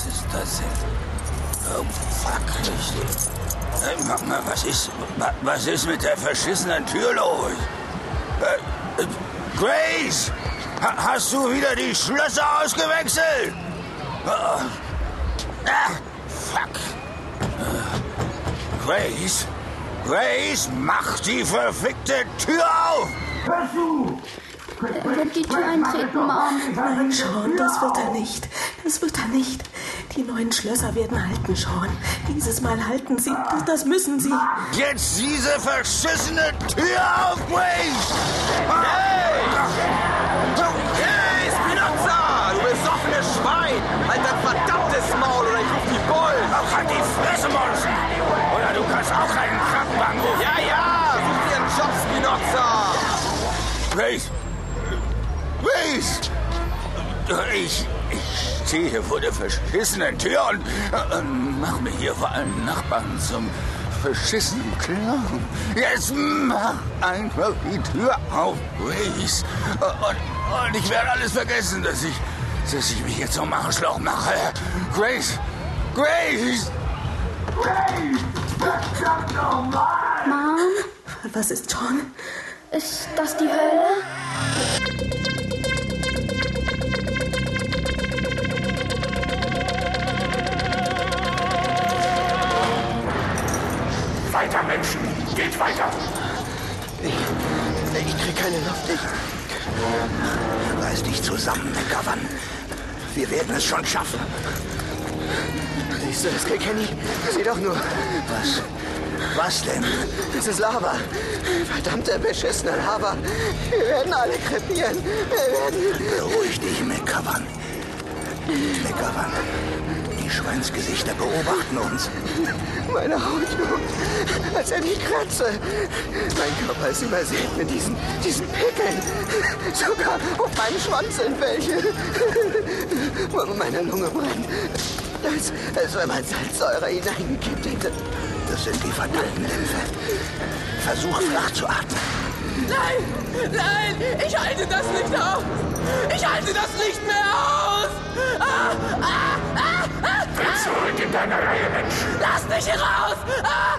Was ist das denn? Oh, fuck, richtig. Äh, was ist, was ist mit der verschissenen Tür los? Äh, äh, Grace! hast du wieder die Schlösser ausgewechselt? Ah, fuck. Grace? Grace, mach die verfickte Tür auf! Hörst du? Er wird die Tür eintreten, Mom. Sean, das wird er nicht. Das wird er nicht. Die neuen Schlösser werden halten, Sean. Dieses Mal halten sie. Das, das müssen sie. Jetzt diese verschissene Tür auf, Grace! Hey! Hey, Spinoza! Du besoffenes Schwein! Halt dein verdammtes Maul oder ich ruf die Bullen! Auch halt die Fresse, Monsen! Oder du kannst auch einen Krankenwagen rufen. Ja, ja! Such dir einen Job, Spinoza! Grace! Grace! Ich, stehe hier vor der verschissenen Tür und äh, mach mir hier vor allen Nachbarn zum verschissenen Clown. Jetzt mach einfach die Tür auf, Grace. Und, und ich werde alles vergessen, dass ich, dass ich mich jetzt zum Arschloch mache. Grace! Grace! Grace! Verdammt nochmal! Mom? Was ist John? Ist das die Hölle? Reiß dich zusammen, McGovern. Wir werden es schon schaffen. Siehst du das, Kenny? Sieh doch nur. Was? Was denn? Das ist Lava. Verdammte beschissene Lava. Wir werden alle krepieren. Wir werden. Beruhig dich, McGovern. McGovern. Die Schweinsgesichter beobachten uns. Meine Haut juckt, als wenn ich kratze. Mein Körper ist übersät mit diesen, diesen Pickeln. Sogar auf meinem Schwanz sind welche. Meine Lunge brennt. Als, als wenn man Salzsäure hineingekippt hätte. Das sind die verdammten Lymphe. Versuch flach zu atmen. Nein, nein, ich halte das nicht aus. Ich halte das nicht mehr aus. Ah, ah, ah, ah, Tritt zurück in deine Reihe, Mensch. Lass mich hier raus. Ah,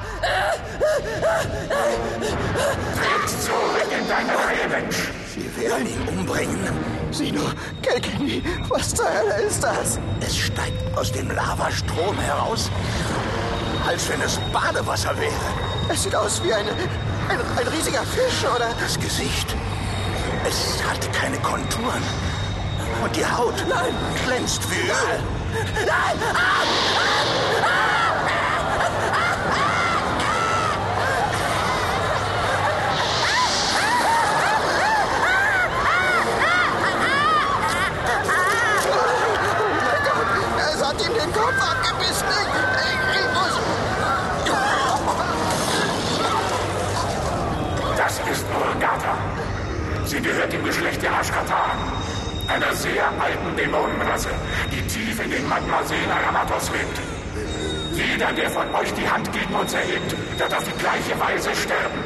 Tritt zurück in deine Reihe, Mensch. Sie werden ihn umbringen. Sieh nur, Kilkenny, was zur Hölle ist das? Es steigt aus dem Lavastrom heraus, als wenn es Badewasser wäre. Es sieht aus wie eine, ein, ein riesiger Fisch, oder? Das Gesicht, es hat keine Konturen. Und die Haut Nein. glänzt wie Öl. nein. Ah, Dämonenrasse, die tief in den Magmaseen Aramatos lebt. Jeder, der von euch die Hand gegen uns erhebt, wird auf die gleiche Weise sterben.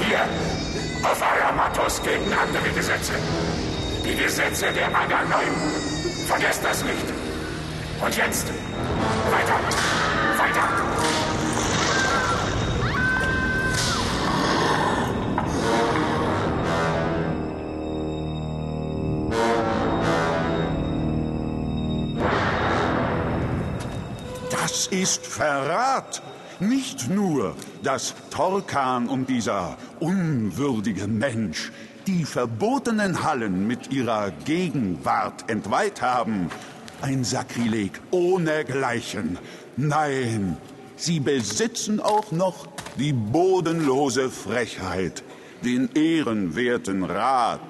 Hier, auf Aramatos gelten andere Gesetze. Die Gesetze der Aganoim. Vergesst das nicht. Und jetzt, weiter. Ist Verrat. Nicht nur, dass Torkan und dieser unwürdige Mensch die verbotenen Hallen mit ihrer Gegenwart entweiht haben. Ein Sakrileg ohnegleichen. Nein, sie besitzen auch noch die bodenlose Frechheit, den ehrenwerten Rat,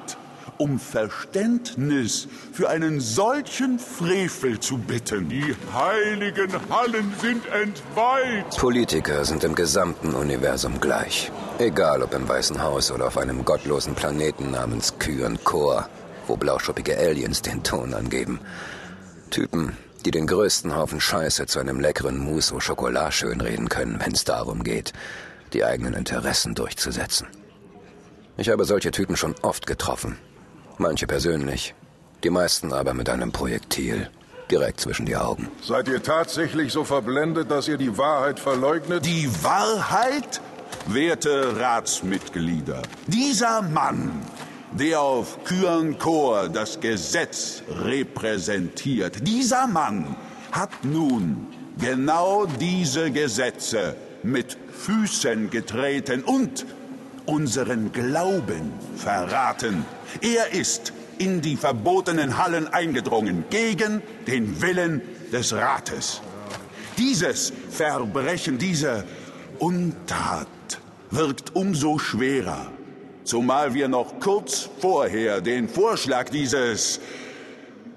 um Verständnis für einen solchen Frevel zu bitten. Die heiligen Hallen sind entweiht. Politiker sind im gesamten Universum gleich. Egal ob im Weißen Haus oder auf einem gottlosen Planeten namens Kyan Kor, wo blauschuppige Aliens den Ton angeben. Typen, die den größten Haufen Scheiße zu einem leckeren Mousse au Chocolat schönreden können, wenn es darum geht, die eigenen Interessen durchzusetzen. Ich habe solche Typen schon oft getroffen. Manche persönlich, die meisten aber mit einem Projektil. Direkt zwischen die Augen. Seid ihr tatsächlich so verblendet, dass ihr die Wahrheit verleugnet? Die Wahrheit? Werte Ratsmitglieder, dieser Mann, der auf Kor das Gesetz repräsentiert, dieser Mann hat nun genau diese Gesetze mit Füßen getreten und unseren Glauben verraten. Er ist in die verbotenen Hallen eingedrungen, gegen den Willen des Rates. Dieses Verbrechen, diese Untat wirkt umso schwerer, zumal wir noch kurz vorher den Vorschlag dieses,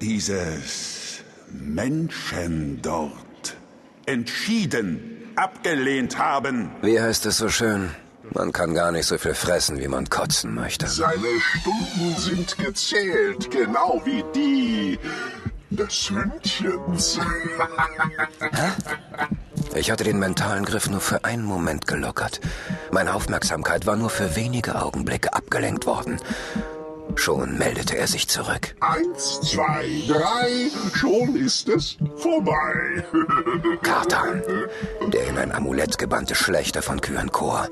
dieses Menschen dort entschieden abgelehnt haben. Wie heißt es so schön? Man kann gar nicht so viel fressen, wie man kotzen möchte. Seine Stunden sind gezählt, genau wie die des Hündchens. Ich hatte den mentalen Griff nur für einen Moment gelockert. Meine Aufmerksamkeit war nur für wenige Augenblicke abgelenkt worden. Schon meldete er sich zurück. Eins, zwei, drei, schon ist es vorbei. Kartan, der in ein Amulett gebannte Schlechter von Kyankor,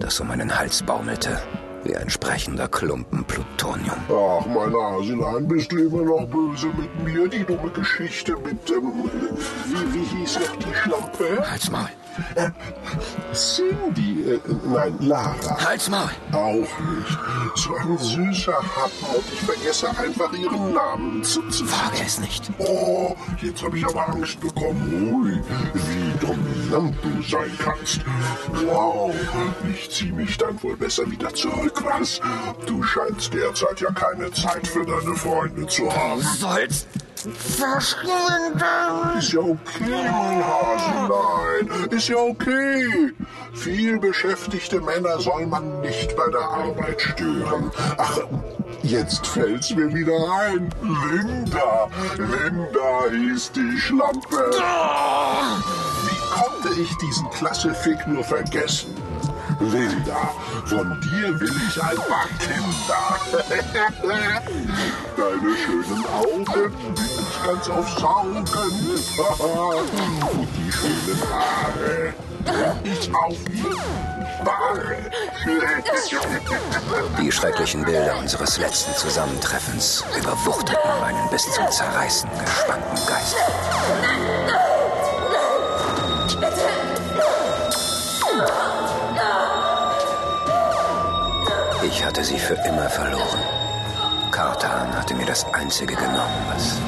das um meinen Hals baumelte, wie ein sprechender Klumpen Plutonium. Ach, mein Hasenlein, bist du immer noch böse mit mir? Die dumme Geschichte mit, ähm, wie, wie hieß noch die Schlampe? Halt's Maul. Äh, Cindy, äh, nein, Lara. Halt's Maul. Auch nicht. So ein süßer Happen und ich vergesse einfach ihren Namen zu, zu Wage es nicht. Oh, jetzt habe ich aber Angst bekommen. Ui, wie dominant du sein kannst. Wow, ich ziehe mich dann wohl besser wieder zurück, was? Du scheinst derzeit ja keine Zeit für deine Freunde zu haben. Sollst verschwinden. Ist ja okay, mein Hasenlein. Ist ja okay. Viel beschäftigte Männer soll man nicht bei der Arbeit stören. Ach, jetzt fällt's mir wieder ein. Linda. Linda hieß die Schlampe. Wie konnte ich diesen klasse Fick nur vergessen? Linda, von dir will ich ein paar Kinder. Deine schönen Augen bin ich ganz auf Saugen. Und die schönen Haare bin ich auf Ware. Die schrecklichen Bilder unseres letzten Zusammentreffens überwuchteten meinen bis zum Zerreißen gespannten Geist. Ich hatte sie für immer verloren. Kartan hatte mir das Einzige genommen, was.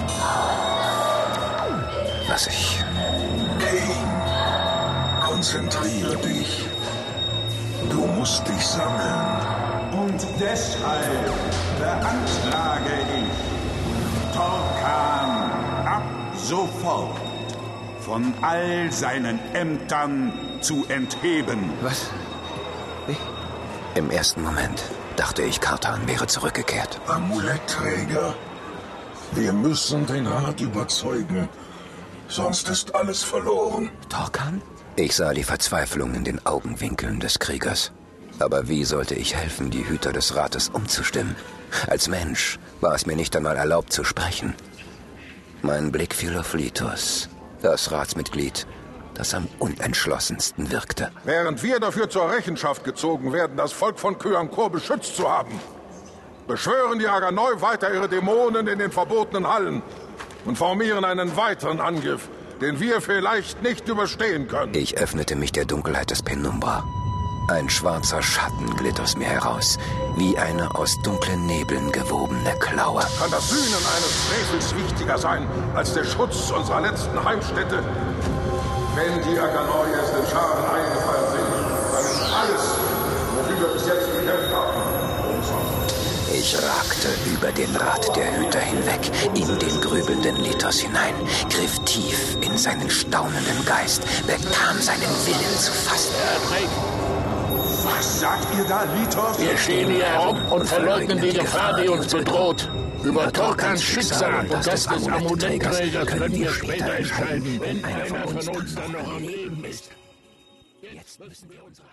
was ich. Kane, konzentriere dich. Du musst dich sammeln. Und deshalb beantrage ich, Torkan ab sofort von all seinen Ämtern zu entheben. Was? Wie? Im ersten Moment dachte ich, Kartan wäre zurückgekehrt. Amulettträger. Wir müssen den Rat überzeugen. Sonst ist alles verloren. Torkan? Ich sah die Verzweiflung in den Augenwinkeln des Kriegers. Aber wie sollte ich helfen, die Hüter des Rates umzustimmen? Als Mensch war es mir nicht einmal erlaubt zu sprechen. Mein Blick fiel auf Litos, das Ratsmitglied, das am unentschlossensten wirkte. Während wir dafür zur Rechenschaft gezogen werden, das Volk von Kyankor beschützt zu haben, beschwören die Aganoi weiter ihre Dämonen in den verbotenen Hallen und formieren einen weiteren Angriff, den wir vielleicht nicht überstehen können. Ich öffnete mich der Dunkelheit des Penumbra. Ein schwarzer Schatten glitt aus mir heraus, wie eine aus dunklen Nebeln gewobene Klaue. Kann das Sühnen eines Frevels wichtiger sein als der Schutz unserer letzten Heimstätte? Wenn die Aganoi erst in Scharen eingefallen sind, dann ist alles, wofür wir bis jetzt gekämpft haben, umsonst. Ich ragte über den Rat der Hüter hinweg, in den grübelnden Lithos hinein, griff tief in seinen staunenden Geist, bekam seinen Willen zu fassen. Was sagt ihr da, Litos? Wir stehen hier herum und verleugnen die Gefahr, die uns bedroht. Über Torkans Schicksal. Und das des Amulettträgers können wir später entscheiden, wenn einer von uns dann noch am Leben ist. Jetzt müssen wir unsere